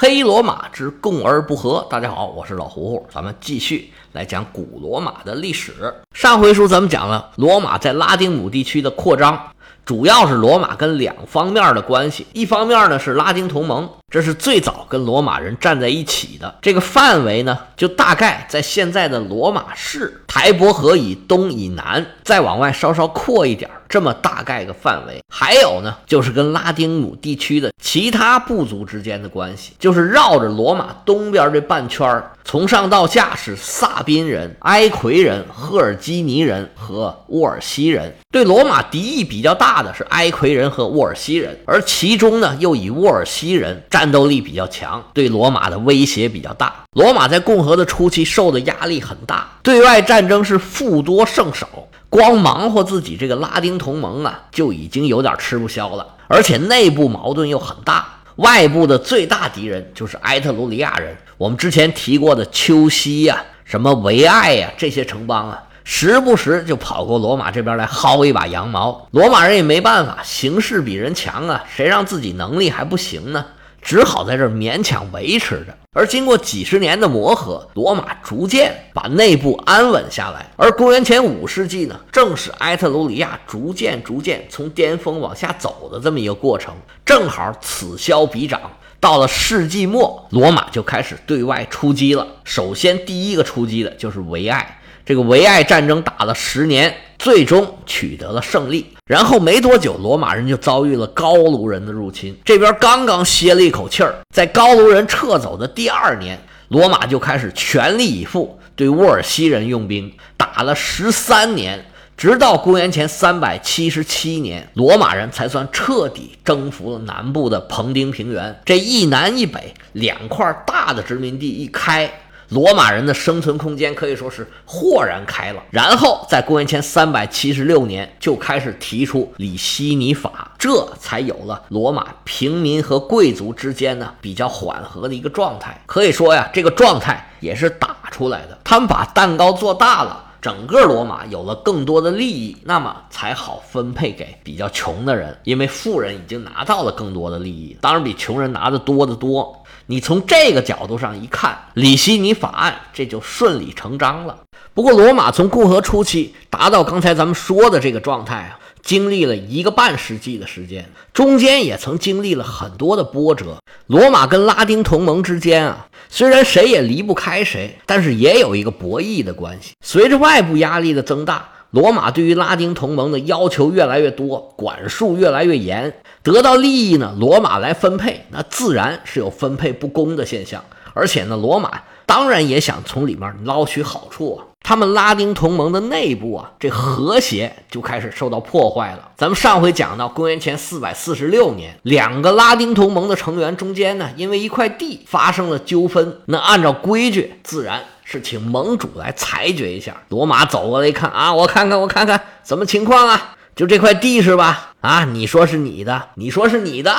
黑罗马之共而不和。大家好，我是老胡胡，咱们继续来讲古罗马的历史。上回书咱们讲了罗马在拉丁姆地区的扩张，主要是罗马跟两方面的关系。一方面呢是拉丁同盟，这是最早跟罗马人站在一起的。这个范围呢，就大概在现在的罗马市台伯河以东以南，再往外稍稍扩一点。这么大概个范围，还有呢，就是跟拉丁姆地区的其他部族之间的关系，就是绕着罗马东边这半圈儿，从上到下是萨宾人、埃奎人、赫尔基尼人和沃尔西人。对罗马敌意比较大的是埃奎人和沃尔西人，而其中呢，又以沃尔西人战斗力比较强，对罗马的威胁比较大。罗马在共和的初期受的压力很大，对外战争是富多胜少。光忙活自己这个拉丁同盟啊，就已经有点吃不消了，而且内部矛盾又很大。外部的最大敌人就是埃特鲁里亚人，我们之前提过的丘西呀、什么维埃呀这些城邦啊，时不时就跑过罗马这边来薅一把羊毛。罗马人也没办法，形势比人强啊，谁让自己能力还不行呢？只好在这儿勉强维持着。而经过几十年的磨合，罗马逐渐把内部安稳下来。而公元前五世纪呢，正是埃特鲁里亚逐渐逐渐从巅峰往下走的这么一个过程，正好此消彼长。到了世纪末，罗马就开始对外出击了。首先，第一个出击的就是维埃。这个维埃战争打了十年，最终取得了胜利。然后没多久，罗马人就遭遇了高卢人的入侵。这边刚刚歇了一口气儿，在高卢人撤走的第二年，罗马就开始全力以赴对沃尔西人用兵，打了十三年，直到公元前三百七十七年，罗马人才算彻底征服了南部的彭丁平原。这一南一北两块大的殖民地一开。罗马人的生存空间可以说是豁然开朗。然后在公元前三百七十六年就开始提出里希尼法，这才有了罗马平民和贵族之间呢比较缓和的一个状态。可以说呀，这个状态也是打出来的。他们把蛋糕做大了，整个罗马有了更多的利益，那么才好分配给比较穷的人，因为富人已经拿到了更多的利益，当然比穷人拿的多得多。你从这个角度上一看，里希尼法案这就顺理成章了。不过，罗马从共和初期达到刚才咱们说的这个状态啊，经历了一个半世纪的时间，中间也曾经历了很多的波折。罗马跟拉丁同盟之间啊，虽然谁也离不开谁，但是也有一个博弈的关系。随着外部压力的增大。罗马对于拉丁同盟的要求越来越多，管束越来越严，得到利益呢，罗马来分配，那自然是有分配不公的现象。而且呢，罗马当然也想从里面捞取好处啊。他们拉丁同盟的内部啊，这和谐就开始受到破坏了。咱们上回讲到，公元前四百四十六年，两个拉丁同盟的成员中间呢，因为一块地发生了纠纷，那按照规矩，自然。是请盟主来裁决一下。罗马走过来一看啊，我看看，我看看，什么情况啊？就这块地是吧？啊，你说是你的，你说是你的，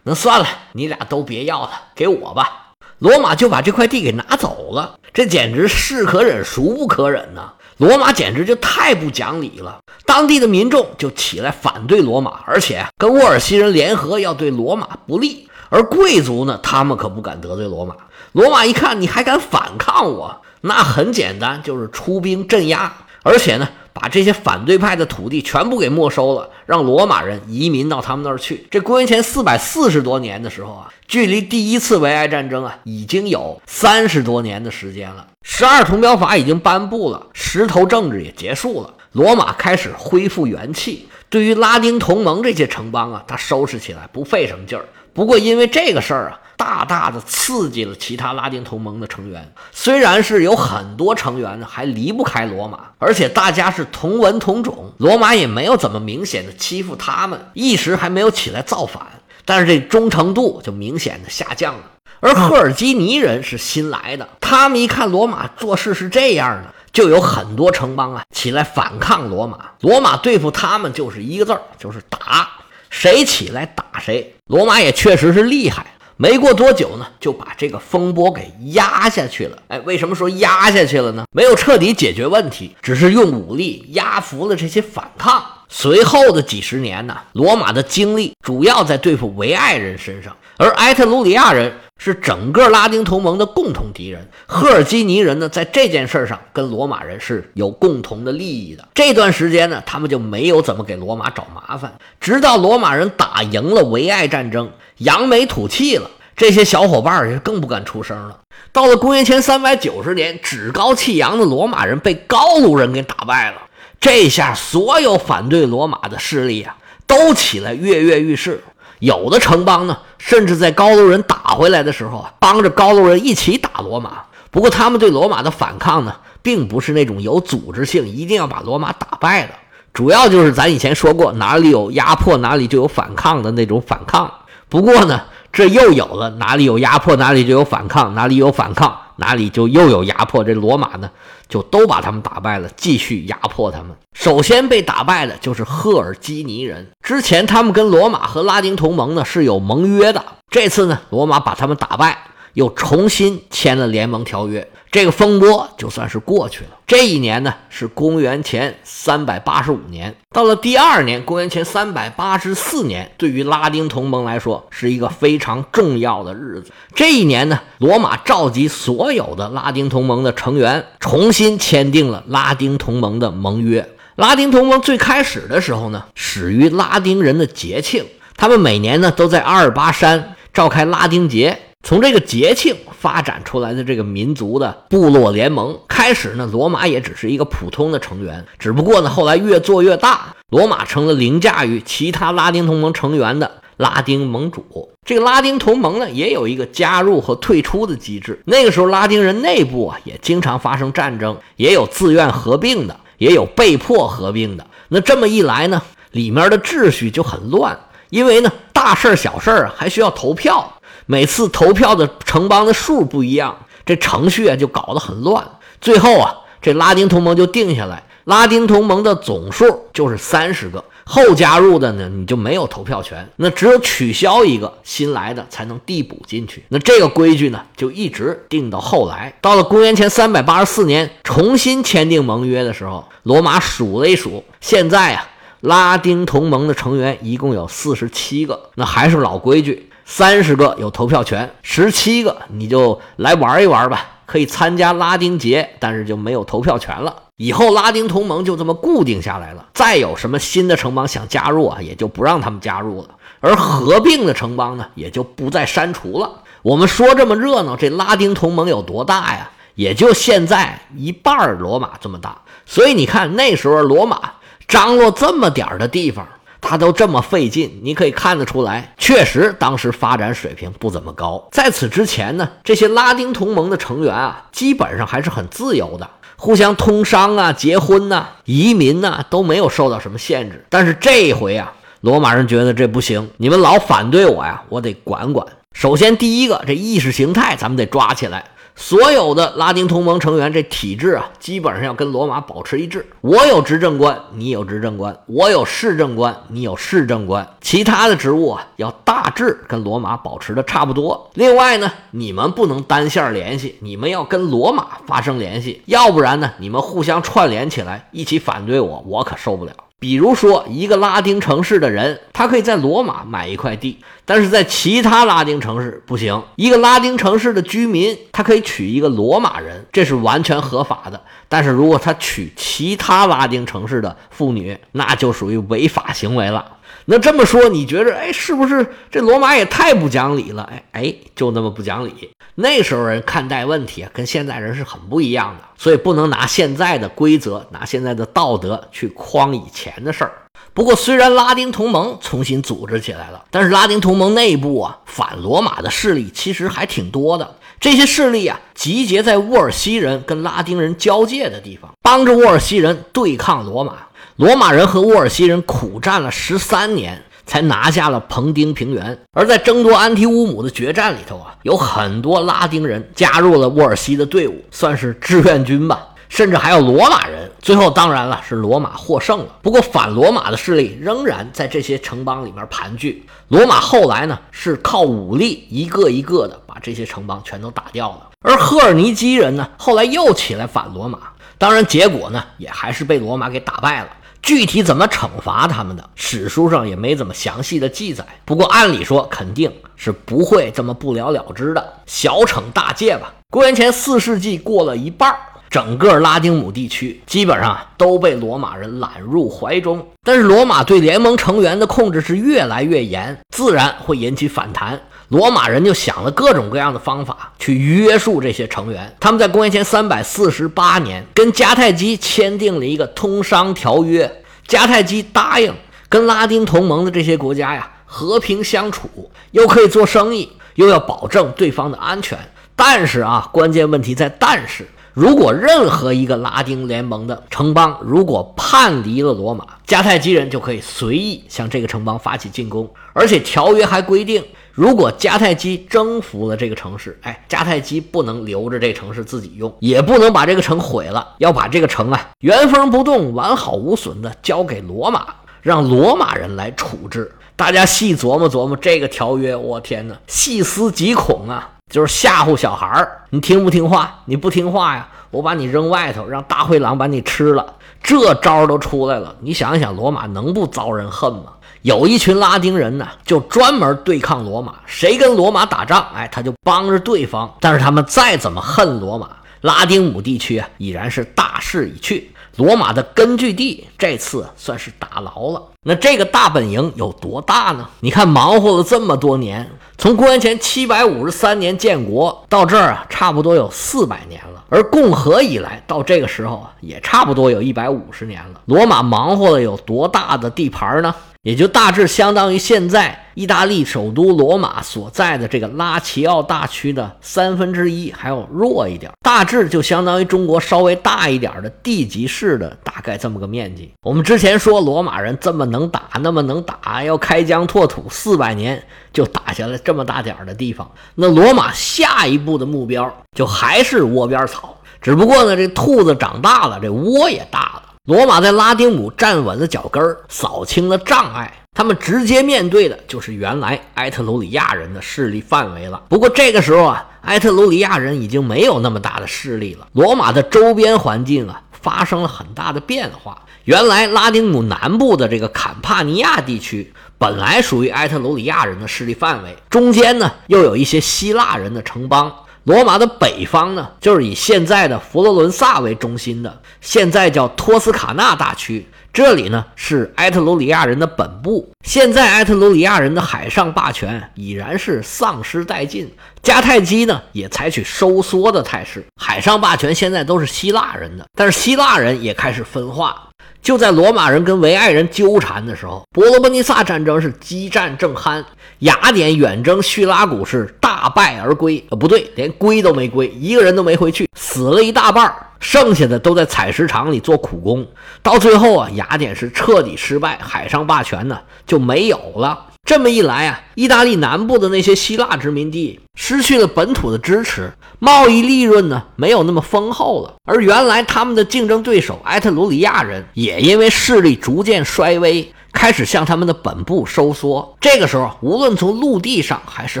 那算了，你俩都别要了，给我吧。罗马就把这块地给拿走了，这简直是可忍孰不可忍呐！罗马简直就太不讲理了。当地的民众就起来反对罗马，而且跟沃尔西人联合要对罗马不利。而贵族呢，他们可不敢得罪罗马。罗马一看你还敢反抗我。那很简单，就是出兵镇压，而且呢，把这些反对派的土地全部给没收了，让罗马人移民到他们那儿去。这公元前四百四十多年的时候啊，距离第一次维埃战争啊，已经有三十多年的时间了。十二铜表法已经颁布了，石头政治也结束了，罗马开始恢复元气。对于拉丁同盟这些城邦啊，他收拾起来不费什么劲儿。不过因为这个事儿啊。大大的刺激了其他拉丁同盟的成员，虽然是有很多成员还离不开罗马，而且大家是同文同种，罗马也没有怎么明显的欺负他们，一时还没有起来造反，但是这忠诚度就明显的下降了。而赫尔基尼人是新来的，他们一看罗马做事是这样的，就有很多城邦啊起来反抗罗马，罗马对付他们就是一个字儿，就是打，谁起来打谁。罗马也确实是厉害。没过多久呢，就把这个风波给压下去了。哎，为什么说压下去了呢？没有彻底解决问题，只是用武力压服了这些反抗。随后的几十年呢，罗马的精力主要在对付维埃人身上，而埃特鲁里亚人是整个拉丁同盟的共同敌人。赫尔基尼人呢，在这件事上跟罗马人是有共同的利益的。这段时间呢，他们就没有怎么给罗马找麻烦，直到罗马人打赢了维埃战争，扬眉吐气了，这些小伙伴就更不敢出声了。到了公元前三百九十年，趾高气扬的罗马人被高卢人给打败了。这下，所有反对罗马的势力啊，都起来跃跃欲试。有的城邦呢，甚至在高卢人打回来的时候啊，帮着高卢人一起打罗马。不过，他们对罗马的反抗呢，并不是那种有组织性，一定要把罗马打败的。主要就是咱以前说过，哪里有压迫，哪里就有反抗的那种反抗。不过呢，这又有了哪里有压迫，哪里就有反抗，哪里有反抗，哪里就又有压迫。这罗马呢？就都把他们打败了，继续压迫他们。首先被打败的就是赫尔基尼人。之前他们跟罗马和拉丁同盟呢是有盟约的，这次呢罗马把他们打败，又重新签了联盟条约。这个风波就算是过去了。这一年呢是公元前三百八十五年，到了第二年，公元前三百八十四年，对于拉丁同盟来说是一个非常重要的日子。这一年呢，罗马召集所有的拉丁同盟的成员，重新签订了拉丁同盟的盟约。拉丁同盟最开始的时候呢，始于拉丁人的节庆，他们每年呢都在阿尔巴山召开拉丁节。从这个节庆发展出来的这个民族的部落联盟，开始呢，罗马也只是一个普通的成员，只不过呢，后来越做越大，罗马成了凌驾于其他拉丁同盟成员的拉丁盟主。这个拉丁同盟呢，也有一个加入和退出的机制。那个时候，拉丁人内部啊，也经常发生战争，也有自愿合并的，也有被迫合并的。那这么一来呢，里面的秩序就很乱，因为呢，大事儿、小事儿还需要投票。每次投票的城邦的数不一样，这程序啊就搞得很乱。最后啊，这拉丁同盟就定下来，拉丁同盟的总数就是三十个，后加入的呢你就没有投票权，那只有取消一个新来的才能递补进去。那这个规矩呢就一直定到后来，到了公元前三百八十四年重新签订盟约的时候，罗马数了一数，现在啊拉丁同盟的成员一共有四十七个，那还是老规矩。三十个有投票权，十七个你就来玩一玩吧，可以参加拉丁节，但是就没有投票权了。以后拉丁同盟就这么固定下来了，再有什么新的城邦想加入啊，也就不让他们加入了。而合并的城邦呢，也就不再删除了。我们说这么热闹，这拉丁同盟有多大呀？也就现在一半罗马这么大。所以你看那时候罗马张罗这么点儿的地方。他都这么费劲，你可以看得出来，确实当时发展水平不怎么高。在此之前呢，这些拉丁同盟的成员啊，基本上还是很自由的，互相通商啊、结婚呐、移民呐，都没有受到什么限制。但是这一回啊，罗马人觉得这不行，你们老反对我呀，我得管管。首先，第一个，这意识形态咱们得抓起来。所有的拉丁同盟成员，这体制啊，基本上要跟罗马保持一致。我有执政官，你有执政官；我有市政官，你有市政官。其他的职务啊，要大致跟罗马保持的差不多。另外呢，你们不能单线联系，你们要跟罗马发生联系，要不然呢，你们互相串联起来，一起反对我，我可受不了。比如说，一个拉丁城市的人，他可以在罗马买一块地，但是在其他拉丁城市不行。一个拉丁城市的居民，他可以娶一个罗马人，这是完全合法的。但是如果他娶其他拉丁城市的妇女，那就属于违法行为了。那这么说，你觉着，哎，是不是这罗马也太不讲理了？哎哎，就那么不讲理。那时候人看待问题啊，跟现在人是很不一样的，所以不能拿现在的规则、拿现在的道德去框以前的事儿。不过，虽然拉丁同盟重新组织起来了，但是拉丁同盟内部啊，反罗马的势力其实还挺多的。这些势力啊，集结在沃尔西人跟拉丁人交界的地方，帮着沃尔西人对抗罗马。罗马人和沃尔西人苦战了十三年，才拿下了彭丁平原。而在争夺安提乌姆的决战里头啊，有很多拉丁人加入了沃尔西的队伍，算是志愿军吧。甚至还有罗马人。最后当然了，是罗马获胜了。不过反罗马的势力仍然在这些城邦里面盘踞。罗马后来呢，是靠武力一个一个的把这些城邦全都打掉了。而赫尔尼基人呢，后来又起来反罗马，当然结果呢，也还是被罗马给打败了。具体怎么惩罚他们的，史书上也没怎么详细的记载。不过按理说肯定是不会这么不了了之的，小惩大戒吧。公元前四世纪过了一半儿，整个拉丁姆地区基本上都被罗马人揽入怀中。但是罗马对联盟成员的控制是越来越严，自然会引起反弹。罗马人就想了各种各样的方法去约束这些成员。他们在公元前三百四十八年跟迦太基签订了一个通商条约，迦太基答应跟拉丁同盟的这些国家呀和平相处，又可以做生意，又要保证对方的安全。但是啊，关键问题在但是，如果任何一个拉丁联盟的城邦如果叛离了罗马，迦太基人就可以随意向这个城邦发起进攻，而且条约还规定。如果迦太基征服了这个城市，哎，迦太基不能留着这城市自己用，也不能把这个城毁了，要把这个城啊原封不动、完好无损的交给罗马，让罗马人来处置。大家细琢磨琢磨这个条约，我天哪，细思极恐啊！就是吓唬小孩儿，你听不听话？你不听话呀，我把你扔外头，让大灰狼把你吃了。这招都出来了，你想一想，罗马能不遭人恨吗？有一群拉丁人呢，就专门对抗罗马。谁跟罗马打仗，哎，他就帮着对方。但是他们再怎么恨罗马，拉丁姆地区啊，已然是大势已去。罗马的根据地这次算是打牢了。那这个大本营有多大呢？你看，忙活了这么多年，从公元前七百五十三年建国到这儿啊，差不多有四百年了。而共和以来到这个时候啊，也差不多有一百五十年了。罗马忙活了有多大的地盘呢？也就大致相当于现在意大利首都罗马所在的这个拉齐奥大区的三分之一，还要弱一点，大致就相当于中国稍微大一点的地级市的大概这么个面积。我们之前说罗马人这么能打，那么能打，要开疆拓土，四百年就打下来这么大点儿的地方。那罗马下一步的目标就还是窝边草，只不过呢，这兔子长大了，这窝也大了。罗马在拉丁姆站稳了脚跟，扫清了障碍，他们直接面对的就是原来埃特鲁里亚人的势力范围了。不过这个时候啊，埃特鲁里亚人已经没有那么大的势力了。罗马的周边环境啊发生了很大的变化。原来拉丁姆南部的这个坎帕尼亚地区本来属于埃特鲁里亚人的势力范围，中间呢又有一些希腊人的城邦。罗马的北方呢，就是以现在的佛罗伦萨为中心的，现在叫托斯卡纳大区。这里呢是埃特鲁里亚人的本部。现在埃特鲁里亚人的海上霸权已然是丧失殆尽，迦太基呢也采取收缩的态势，海上霸权现在都是希腊人的。但是希腊人也开始分化。就在罗马人跟维埃人纠缠的时候，伯罗奔尼撒战争是激战正酣，雅典远征叙拉古是大败而归。呃，不对，连归都没归，一个人都没回去，死了一大半，剩下的都在采石场里做苦工。到最后啊，雅典是彻底失败，海上霸权呢就没有了。这么一来啊，意大利南部的那些希腊殖民地失去了本土的支持，贸易利润呢没有那么丰厚了。而原来他们的竞争对手埃特鲁里亚人也因为势力逐渐衰微，开始向他们的本部收缩。这个时候，无论从陆地上还是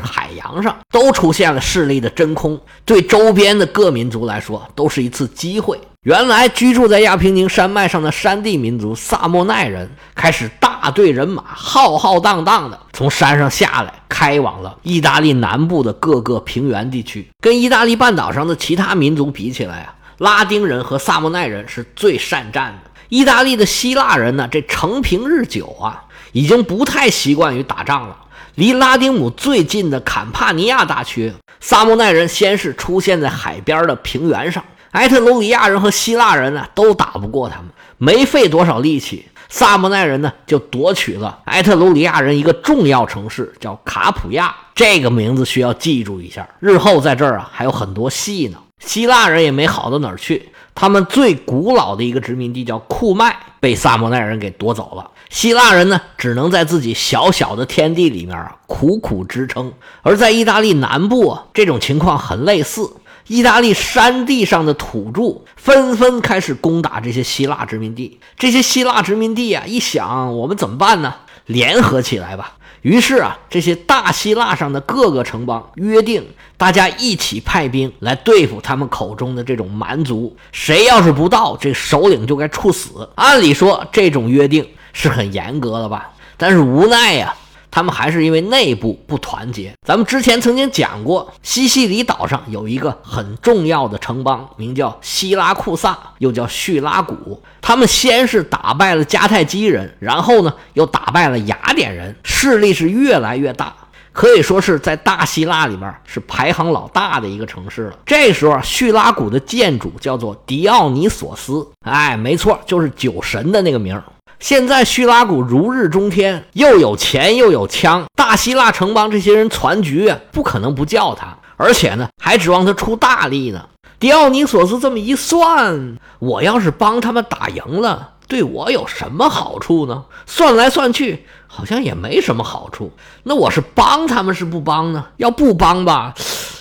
海洋上，都出现了势力的真空，对周边的各民族来说都是一次机会。原来居住在亚平宁山脉上的山地民族萨莫奈人开始大队人马浩浩荡荡的从山上下来，开往了意大利南部的各个平原地区。跟意大利半岛上的其他民族比起来啊，拉丁人和萨莫奈人是最善战的。意大利的希腊人呢，这承平日久啊，已经不太习惯于打仗了。离拉丁姆最近的坎帕尼亚大区，萨莫奈人先是出现在海边的平原上。埃特鲁里亚人和希腊人呢，都打不过他们，没费多少力气，萨莫奈人呢就夺取了埃特鲁里亚人一个重要城市，叫卡普亚。这个名字需要记住一下，日后在这儿啊还有很多戏呢。希腊人也没好到哪儿去，他们最古老的一个殖民地叫库麦，被萨莫奈人给夺走了。希腊人呢，只能在自己小小的天地里面啊苦苦支撑。而在意大利南部啊，这种情况很类似。意大利山地上的土著纷纷开始攻打这些希腊殖民地。这些希腊殖民地啊，一想我们怎么办呢？联合起来吧，于是啊，这些大希腊上的各个城邦约定，大家一起派兵来对付他们口中的这种蛮族。谁要是不到，这首领就该处死。按理说，这种约定是很严格的吧？但是无奈呀。他们还是因为内部不团结。咱们之前曾经讲过，西西里岛上有一个很重要的城邦，名叫希拉库萨，又叫叙拉古。他们先是打败了迦太基人，然后呢又打败了雅典人，势力是越来越大，可以说是在大希腊里面是排行老大的一个城市了。这时候，叙拉古的建主叫做狄奥尼索斯，哎，没错，就是酒神的那个名儿。现在叙拉古如日中天，又有钱又有枪，大希腊城邦这些人攒局，不可能不叫他，而且呢，还指望他出大力呢。迪奥尼索斯这么一算，我要是帮他们打赢了，对我有什么好处呢？算来算去，好像也没什么好处。那我是帮他们是不帮呢？要不帮吧，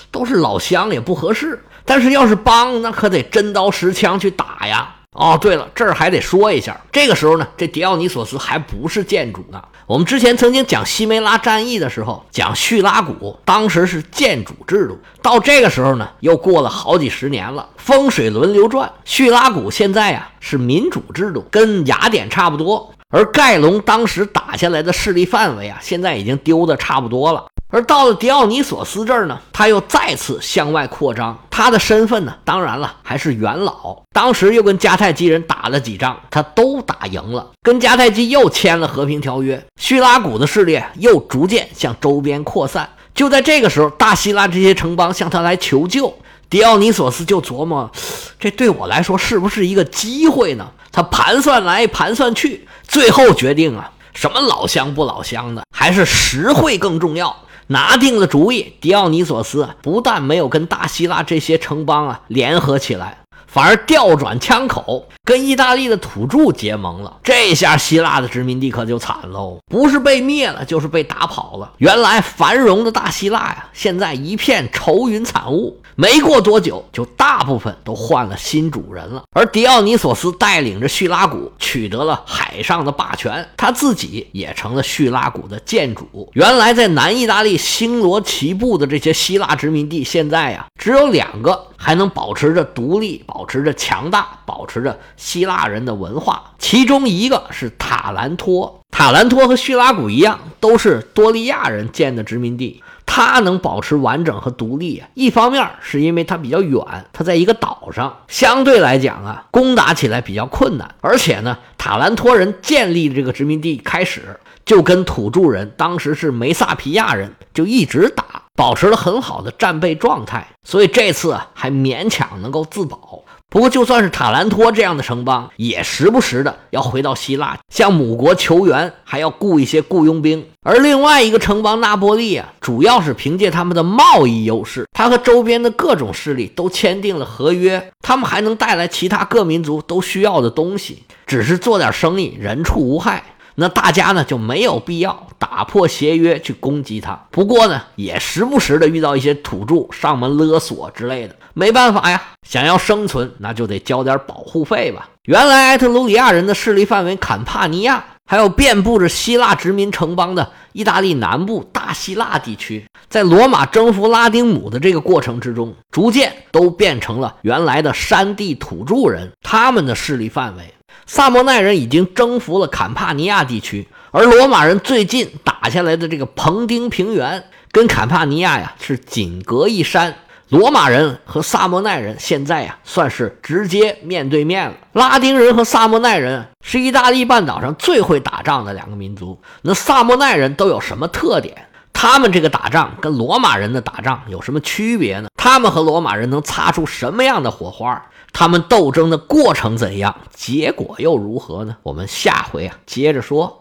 都是老乡，也不合适。但是要是帮，那可得真刀实枪去打呀。哦，对了，这儿还得说一下，这个时候呢，这狄奥尼索斯还不是建主呢。我们之前曾经讲西梅拉战役的时候，讲叙拉古，当时是建主制度。到这个时候呢，又过了好几十年了，风水轮流转，叙拉古现在呀是民主制度，跟雅典差不多。而盖隆当时打下来的势力范围啊，现在已经丢的差不多了。而到了迪奥尼索斯这儿呢，他又再次向外扩张。他的身份呢，当然了，还是元老。当时又跟迦太基人打了几仗，他都打赢了，跟迦太基又签了和平条约。叙拉古的势力又逐渐向周边扩散。就在这个时候，大希腊这些城邦向他来求救，迪奥尼索斯就琢磨：这对我来说是不是一个机会呢？他盘算来盘算去，最后决定啊，什么老乡不老乡的，还是实惠更重要。拿定了主意，迪奥尼索斯不但没有跟大希腊这些城邦啊联合起来，反而调转枪口，跟意大利的土著结盟了。这下希腊的殖民地可就惨喽，不是被灭了，就是被打跑了。原来繁荣的大希腊呀，现在一片愁云惨雾。没过多久，就大部分都换了新主人了。而狄奥尼索斯带领着叙拉古取得了海上的霸权，他自己也成了叙拉古的建主。原来在南意大利星罗棋布的这些希腊殖民地，现在呀，只有两个还能保持着独立、保持着强大、保持着希腊人的文化。其中一个是塔兰托，塔兰托和叙拉古一样，都是多利亚人建的殖民地。它能保持完整和独立啊，一方面是因为它比较远，它在一个岛上，相对来讲啊，攻打起来比较困难。而且呢，塔兰托人建立这个殖民地开始就跟土著人，当时是梅萨皮亚人，就一直打，保持了很好的战备状态，所以这次还勉强能够自保。不过，就算是塔兰托这样的城邦，也时不时的要回到希腊向母国求援，还要雇一些雇佣兵。而另外一个城邦那波利啊，主要是凭借他们的贸易优势，他和周边的各种势力都签订了合约，他们还能带来其他各民族都需要的东西，只是做点生意，人畜无害。那大家呢就没有必要打破协约去攻击他。不过呢，也时不时的遇到一些土著上门勒索之类的，没办法呀，想要生存，那就得交点保护费吧。原来埃特鲁里亚人的势力范围坎帕尼亚，还有遍布着希腊殖民城邦的意大利南部大希腊地区，在罗马征服拉丁姆的这个过程之中，逐渐都变成了原来的山地土著人，他们的势力范围。萨莫奈人已经征服了坎帕尼亚地区，而罗马人最近打下来的这个彭丁平原，跟坎帕尼亚呀是仅隔一山。罗马人和萨莫奈人现在呀算是直接面对面了。拉丁人和萨莫奈人是意大利半岛上最会打仗的两个民族。那萨莫奈人都有什么特点？他们这个打仗跟罗马人的打仗有什么区别呢？他们和罗马人能擦出什么样的火花？他们斗争的过程怎样？结果又如何呢？我们下回啊接着说。